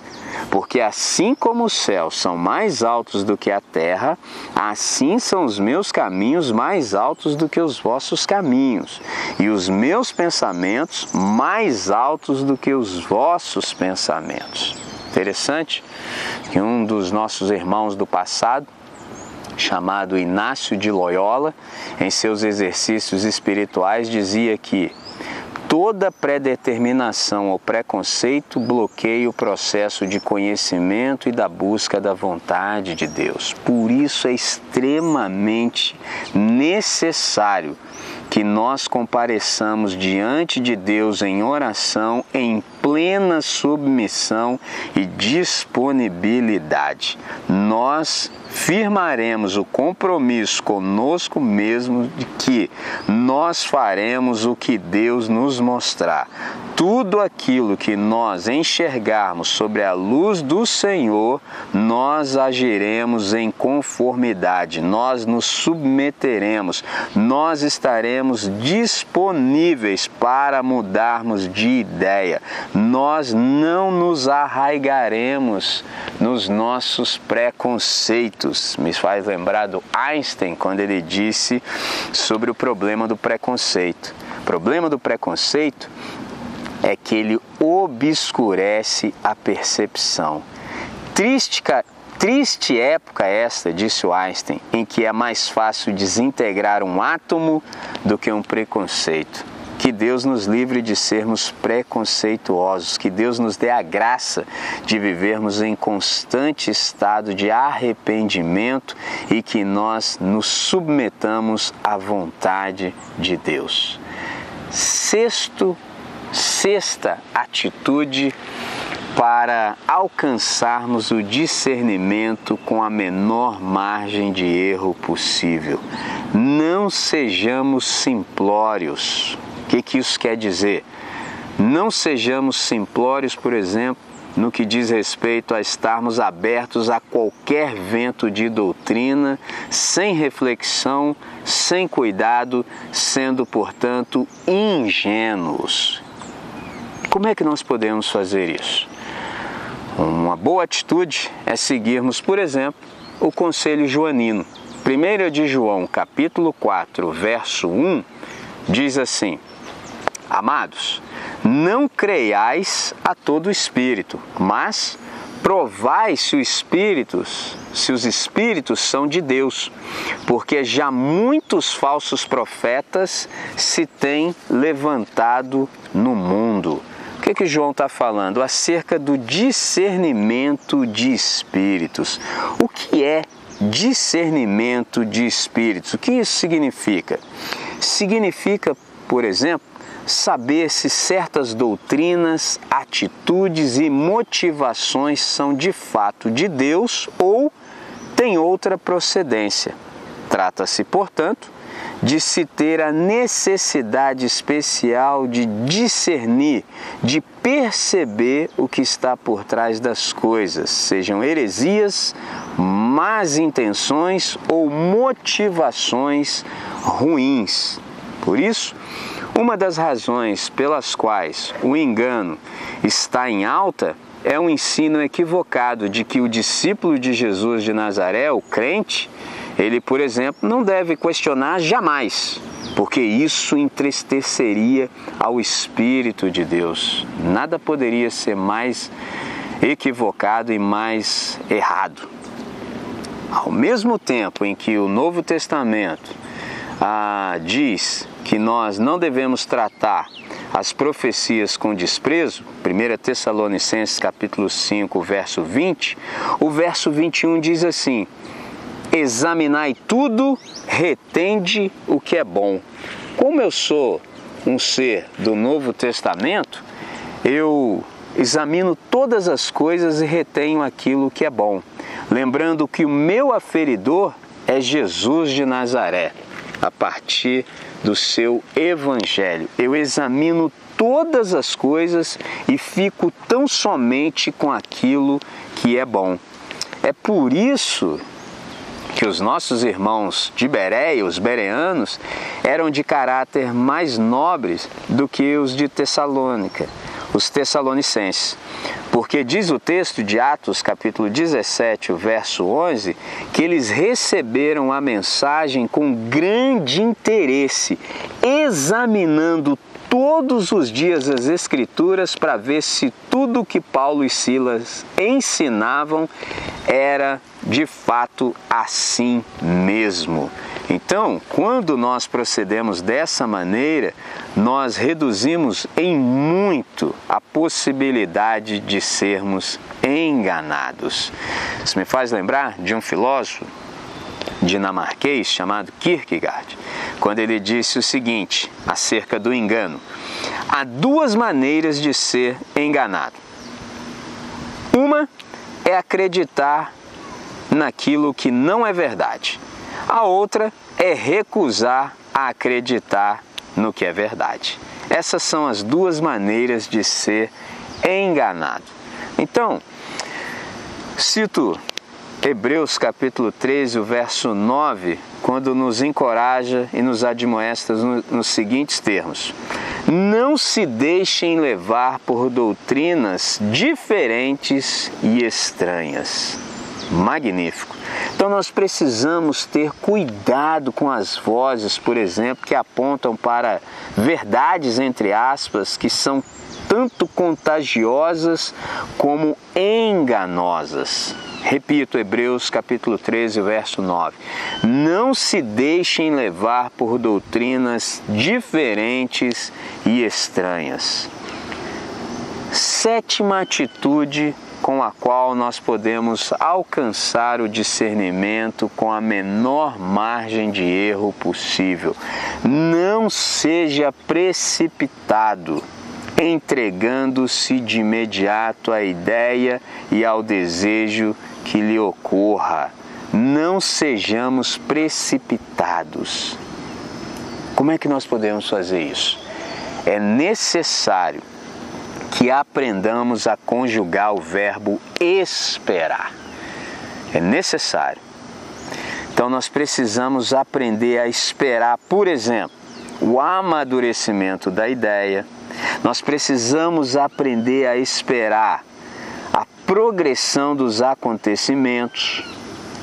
Porque assim como os céus são mais altos do que a terra, assim são os meus caminhos mais altos do que os vossos caminhos, e os meus pensamentos mais altos do que os vossos pensamentos. Interessante que um dos nossos irmãos do passado chamado Inácio de Loyola, em seus exercícios espirituais, dizia que toda predeterminação ou preconceito bloqueia o processo de conhecimento e da busca da vontade de Deus. Por isso é extremamente necessário que nós compareçamos diante de Deus em oração, em plena submissão e disponibilidade. Nós firmaremos o compromisso conosco mesmo de que nós faremos o que Deus nos mostrar. Tudo aquilo que nós enxergarmos sobre a luz do Senhor, nós agiremos em conformidade, nós nos submeteremos, nós estaremos disponíveis para mudarmos de ideia. Nós não nos arraigaremos nos nossos preconceitos. Me faz lembrar do Einstein quando ele disse sobre o problema do preconceito. O problema do preconceito é que ele obscurece a percepção. Triste, triste época esta, disse o Einstein, em que é mais fácil desintegrar um átomo do que um preconceito. Que Deus nos livre de sermos preconceituosos, que Deus nos dê a graça de vivermos em constante estado de arrependimento e que nós nos submetamos à vontade de Deus. Sexto, sexta atitude para alcançarmos o discernimento com a menor margem de erro possível. Não sejamos simplórios. O que, que isso quer dizer? Não sejamos simplórios, por exemplo, no que diz respeito a estarmos abertos a qualquer vento de doutrina, sem reflexão, sem cuidado, sendo, portanto, ingênuos. Como é que nós podemos fazer isso? Uma boa atitude é seguirmos, por exemplo, o conselho joanino. 1 de João, capítulo 4, verso 1, diz assim: Amados, não creiais a todo espírito, mas provai se os espíritos, se os espíritos são de Deus, porque já muitos falsos profetas se têm levantado no mundo. O que, que João está falando? Acerca do discernimento de espíritos. O que é discernimento de espíritos? O que isso significa? Significa, por exemplo, saber se certas doutrinas, atitudes e motivações são de fato de Deus ou têm outra procedência. Trata-se, portanto, de se ter a necessidade especial de discernir, de perceber o que está por trás das coisas, sejam heresias, más intenções ou motivações ruins. Por isso, uma das razões pelas quais o engano está em alta é um ensino equivocado de que o discípulo de Jesus de Nazaré, o crente, ele, por exemplo, não deve questionar jamais, porque isso entristeceria ao Espírito de Deus. Nada poderia ser mais equivocado e mais errado. Ao mesmo tempo em que o Novo Testamento ah, diz que nós não devemos tratar as profecias com desprezo, 1 Tessalonicenses capítulo 5, verso 20, o verso 21 diz assim: Examinai tudo, retende o que é bom. Como eu sou um ser do Novo Testamento, eu examino todas as coisas e retenho aquilo que é bom, lembrando que o meu aferidor é Jesus de Nazaré, a partir do seu evangelho. Eu examino todas as coisas e fico tão somente com aquilo que é bom. É por isso que os nossos irmãos de Bereia, os bereanos, eram de caráter mais nobres do que os de Tessalônica, os tessalonicenses. Porque diz o texto de Atos, capítulo 17, o verso 11, que eles receberam a mensagem com grande interesse, examinando todos os dias as Escrituras para ver se tudo que Paulo e Silas ensinavam era de fato assim mesmo. Então, quando nós procedemos dessa maneira, nós reduzimos em muito a possibilidade de sermos enganados. Isso me faz lembrar de um filósofo dinamarquês chamado Kierkegaard, quando ele disse o seguinte acerca do engano: há duas maneiras de ser enganado. Uma é acreditar naquilo que não é verdade. A outra é recusar a acreditar no que é verdade. Essas são as duas maneiras de ser enganado. Então, cito Hebreus capítulo 13, o verso 9, quando nos encoraja e nos admoesta nos seguintes termos: Não se deixem levar por doutrinas diferentes e estranhas. Magnífico. Então nós precisamos ter cuidado com as vozes, por exemplo, que apontam para verdades entre aspas que são tanto contagiosas como enganosas. Repito, Hebreus capítulo 13, verso 9. Não se deixem levar por doutrinas diferentes e estranhas. Sétima atitude com a qual nós podemos alcançar o discernimento com a menor margem de erro possível. Não seja precipitado entregando-se de imediato à ideia e ao desejo que lhe ocorra. Não sejamos precipitados. Como é que nós podemos fazer isso? É necessário que aprendamos a conjugar o verbo esperar. É necessário. Então nós precisamos aprender a esperar, por exemplo, o amadurecimento da ideia. Nós precisamos aprender a esperar progressão dos acontecimentos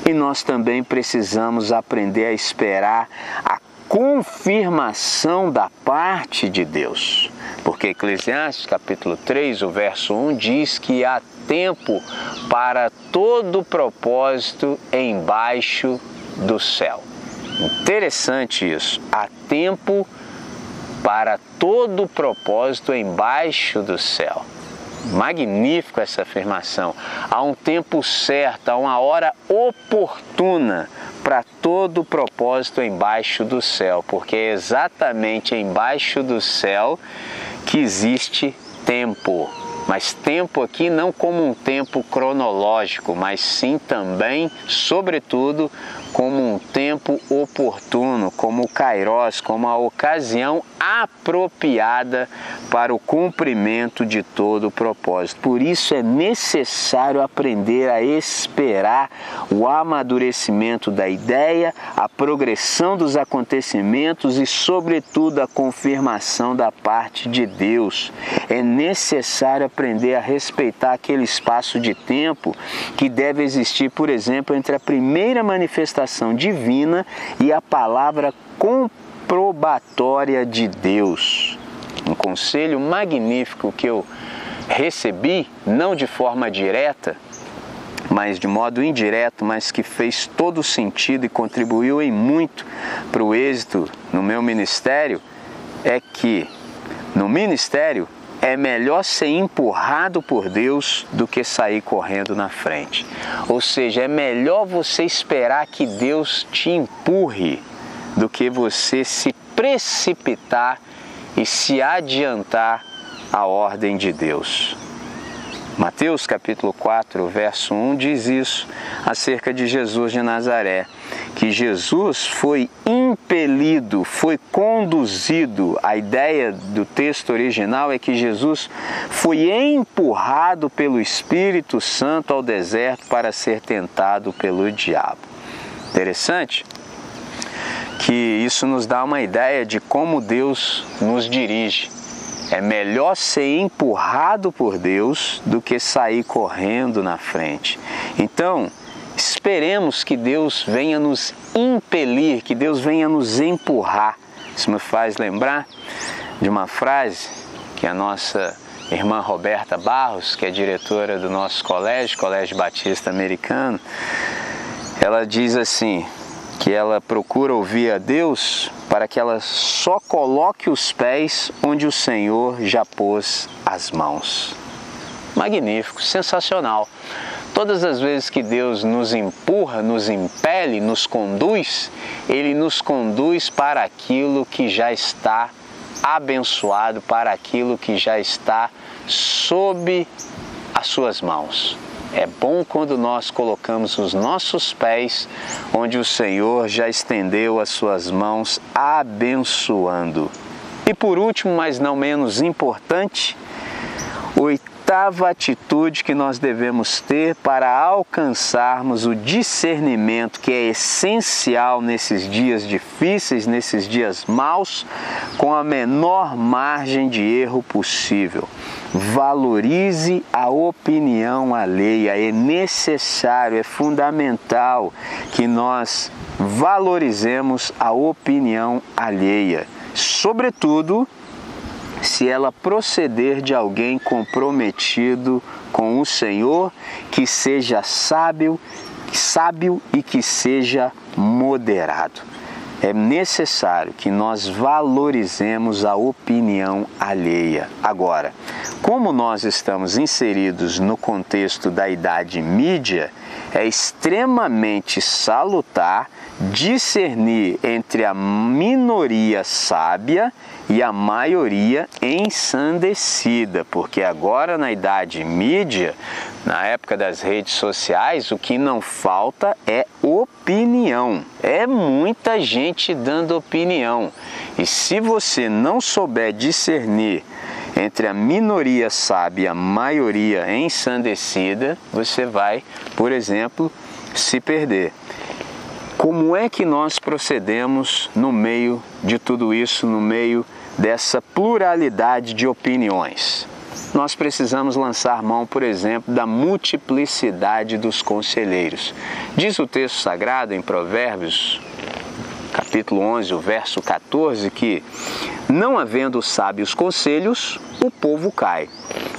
e nós também precisamos aprender a esperar a confirmação da parte de Deus. Porque Eclesiastes capítulo 3, o verso 1 diz que há tempo para todo propósito embaixo do céu. Interessante isso. Há tempo para todo propósito embaixo do céu. Magnífico essa afirmação. Há um tempo certo, há uma hora oportuna para todo propósito embaixo do céu, porque é exatamente embaixo do céu que existe tempo. Mas tempo aqui não como um tempo cronológico, mas sim também, sobretudo, como um tempo oportuno, como o kairos, como a ocasião apropriada para o cumprimento de todo o propósito. Por isso é necessário aprender a esperar o amadurecimento da ideia, a progressão dos acontecimentos e, sobretudo, a confirmação da parte de Deus. É necessário aprender a respeitar aquele espaço de tempo que deve existir, por exemplo, entre a primeira manifestação revelação divina e a palavra comprobatória de Deus. Um conselho magnífico que eu recebi, não de forma direta, mas de modo indireto, mas que fez todo sentido e contribuiu em muito para o êxito no meu ministério, é que no ministério é melhor ser empurrado por Deus do que sair correndo na frente. Ou seja, é melhor você esperar que Deus te empurre do que você se precipitar e se adiantar à ordem de Deus. Mateus capítulo 4, verso 1 diz isso acerca de Jesus de Nazaré, que Jesus foi impelido, foi conduzido. A ideia do texto original é que Jesus foi empurrado pelo Espírito Santo ao deserto para ser tentado pelo diabo. Interessante que isso nos dá uma ideia de como Deus nos dirige. É melhor ser empurrado por Deus do que sair correndo na frente. Então, esperemos que Deus venha nos impelir, que Deus venha nos empurrar. Isso me faz lembrar de uma frase que a nossa irmã Roberta Barros, que é diretora do nosso colégio, Colégio Batista Americano, ela diz assim: que ela procura ouvir a Deus para que ela só coloque os pés onde o Senhor já pôs as mãos. Magnífico, sensacional. Todas as vezes que Deus nos empurra, nos impele, nos conduz, Ele nos conduz para aquilo que já está abençoado, para aquilo que já está sob as Suas mãos. É bom quando nós colocamos os nossos pés onde o Senhor já estendeu as suas mãos abençoando. E por último, mas não menos importante, oitava atitude que nós devemos ter para alcançarmos o discernimento que é essencial nesses dias difíceis, nesses dias maus, com a menor margem de erro possível valorize a opinião alheia. É necessário, é fundamental que nós valorizemos a opinião alheia, sobretudo se ela proceder de alguém comprometido com o Senhor, que seja sábio, sábio e que seja moderado é necessário que nós valorizemos a opinião alheia. Agora, como nós estamos inseridos no contexto da idade mídia, é extremamente salutar discernir entre a minoria sábia e a maioria ensandecida, porque agora na idade mídia, na época das redes sociais, o que não falta é opinião. É muita gente dando opinião. E se você não souber discernir entre a minoria sábia e a maioria ensandecida, você vai, por exemplo, se perder. Como é que nós procedemos no meio de tudo isso, no meio dessa pluralidade de opiniões? Nós precisamos lançar mão, por exemplo, da multiplicidade dos conselheiros. Diz o texto sagrado em Provérbios, capítulo 11, o verso 14, que não havendo sábios conselhos, o povo cai,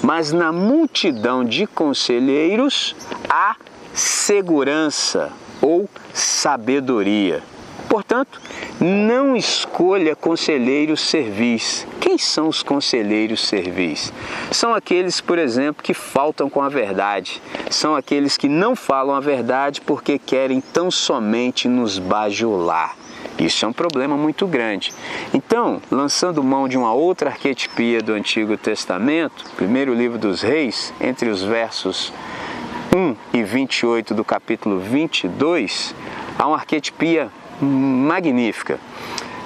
mas na multidão de conselheiros há segurança ou sabedoria. Portanto, não escolha conselheiros servis. Quem são os conselheiros servis? São aqueles, por exemplo, que faltam com a verdade. São aqueles que não falam a verdade porque querem tão somente nos bajular. Isso é um problema muito grande. Então, lançando mão de uma outra arquetipia do Antigo Testamento, primeiro livro dos Reis, entre os versos 1 e 28 do capítulo 22, há uma arquetipia magnífica.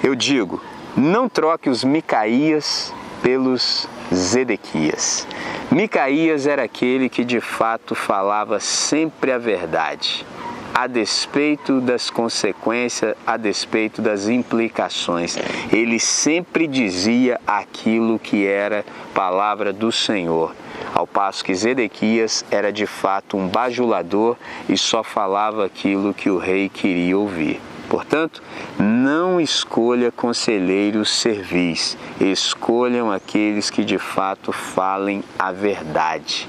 Eu digo, não troque os Micaías pelos Zedequias. Micaías era aquele que de fato falava sempre a verdade, a despeito das consequências, a despeito das implicações. Ele sempre dizia aquilo que era palavra do Senhor ao passo que Zedequias era de fato um bajulador e só falava aquilo que o rei queria ouvir. Portanto, não escolha conselheiros servis, escolham aqueles que de fato falem a verdade.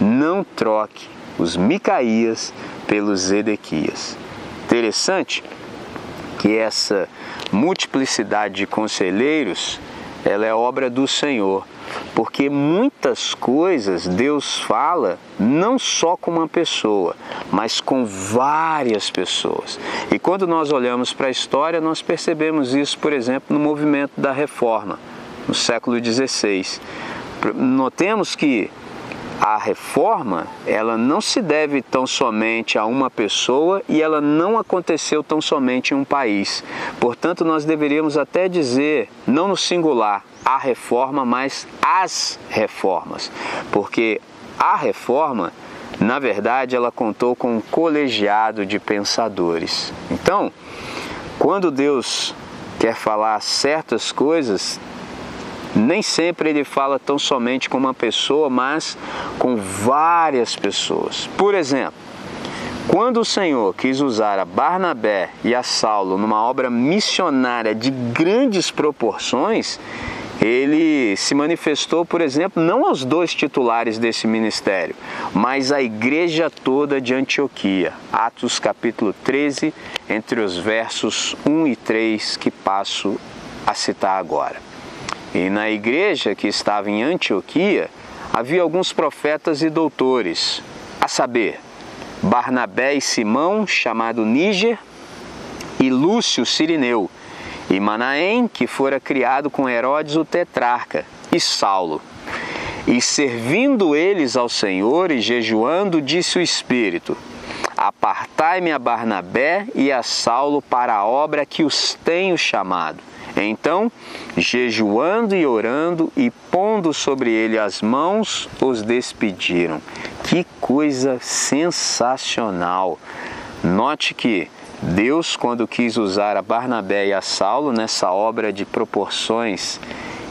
Não troque os Micaías pelos Zedequias. Interessante que essa multiplicidade de conselheiros ela é obra do Senhor porque muitas coisas Deus fala não só com uma pessoa, mas com várias pessoas. E quando nós olhamos para a história, nós percebemos isso, por exemplo, no movimento da reforma, no século XVI. Notemos que a reforma ela não se deve tão somente a uma pessoa e ela não aconteceu tão somente em um país. Portanto, nós deveríamos até dizer, não no singular, a reforma, mas as reformas, porque a reforma, na verdade, ela contou com um colegiado de pensadores. Então, quando Deus quer falar certas coisas, nem sempre ele fala tão somente com uma pessoa, mas com várias pessoas. Por exemplo, quando o Senhor quis usar a Barnabé e a Saulo numa obra missionária de grandes proporções, ele se manifestou, por exemplo, não aos dois titulares desse ministério, mas à igreja toda de Antioquia. Atos capítulo 13, entre os versos 1 e 3 que passo a citar agora. E na igreja que estava em Antioquia, havia alguns profetas e doutores, a saber, Barnabé e Simão, chamado Níger, e Lúcio Sirineu, e Manaém, que fora criado com Herodes o tetrarca, e Saulo. E servindo eles ao Senhor e jejuando, disse o Espírito: Apartai-me a Barnabé e a Saulo para a obra que os tenho chamado. Então, jejuando e orando e pondo sobre ele as mãos, os despediram. Que coisa sensacional! Note que Deus, quando quis usar a Barnabé e a Saulo nessa obra de proporções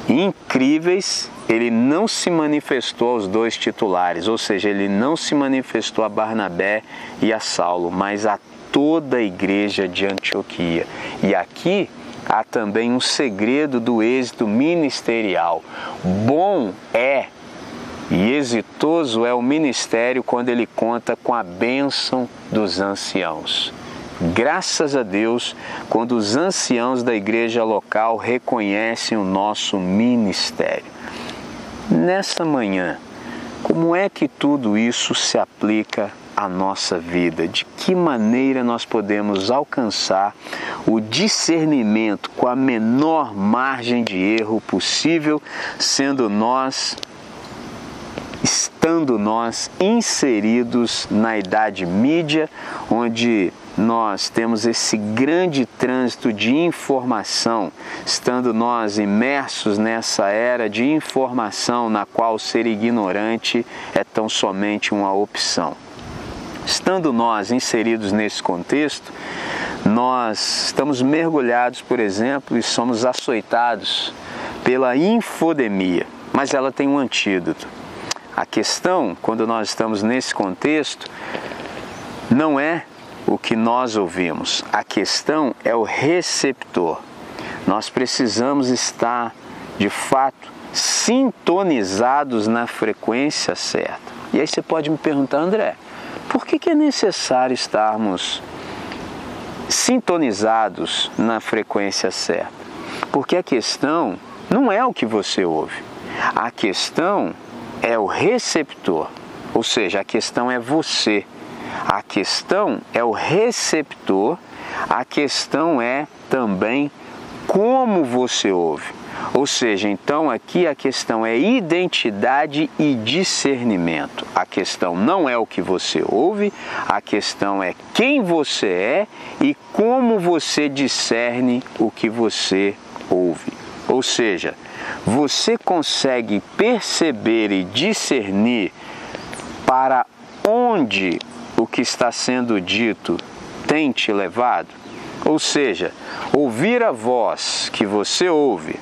incríveis, ele não se manifestou aos dois titulares, ou seja, ele não se manifestou a Barnabé e a Saulo, mas a toda a igreja de Antioquia. E aqui há também um segredo do êxito ministerial. Bom é e exitoso é o ministério quando ele conta com a bênção dos anciãos. Graças a Deus, quando os anciãos da igreja local reconhecem o nosso ministério. Nessa manhã, como é que tudo isso se aplica à nossa vida? De que maneira nós podemos alcançar o discernimento com a menor margem de erro possível, sendo nós estando nós inseridos na idade mídia, onde nós temos esse grande trânsito de informação, estando nós imersos nessa era de informação na qual ser ignorante é tão somente uma opção. Estando nós inseridos nesse contexto, nós estamos mergulhados, por exemplo, e somos açoitados pela infodemia, mas ela tem um antídoto. A questão, quando nós estamos nesse contexto, não é o que nós ouvimos. A questão é o receptor. Nós precisamos estar, de fato, sintonizados na frequência certa. E aí você pode me perguntar, André, por que, que é necessário estarmos sintonizados na frequência certa? Porque a questão não é o que você ouve, a questão é o receptor, ou seja, a questão é você. A questão é o receptor, a questão é também como você ouve. Ou seja, então aqui a questão é identidade e discernimento. A questão não é o que você ouve, a questão é quem você é e como você discerne o que você ouve. Ou seja, você consegue perceber e discernir para onde o que está sendo dito tem te levado? Ou seja, ouvir a voz que você ouve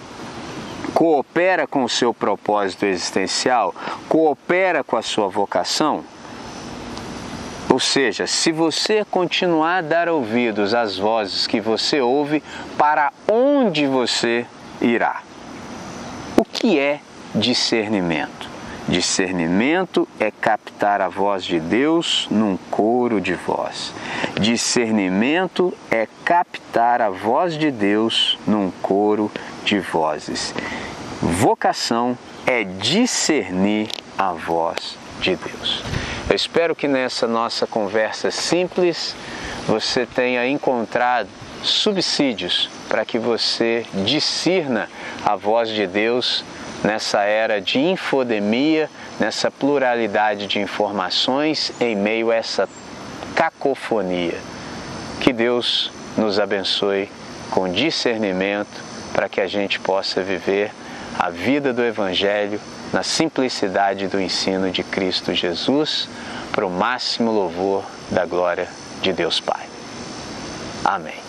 coopera com o seu propósito existencial, coopera com a sua vocação? Ou seja, se você continuar a dar ouvidos às vozes que você ouve, para onde você irá? O que é discernimento? Discernimento é captar a voz de Deus num coro de voz. Discernimento é captar a voz de Deus num coro de vozes. Vocação é discernir a voz de Deus. Eu espero que nessa nossa conversa simples você tenha encontrado subsídios para que você discirna a voz de Deus nessa era de infodemia, nessa pluralidade de informações, em meio a essa cacofonia. Que Deus nos abençoe com discernimento para que a gente possa viver a vida do Evangelho na simplicidade do ensino de Cristo Jesus, para o máximo louvor da glória de Deus Pai. Amém.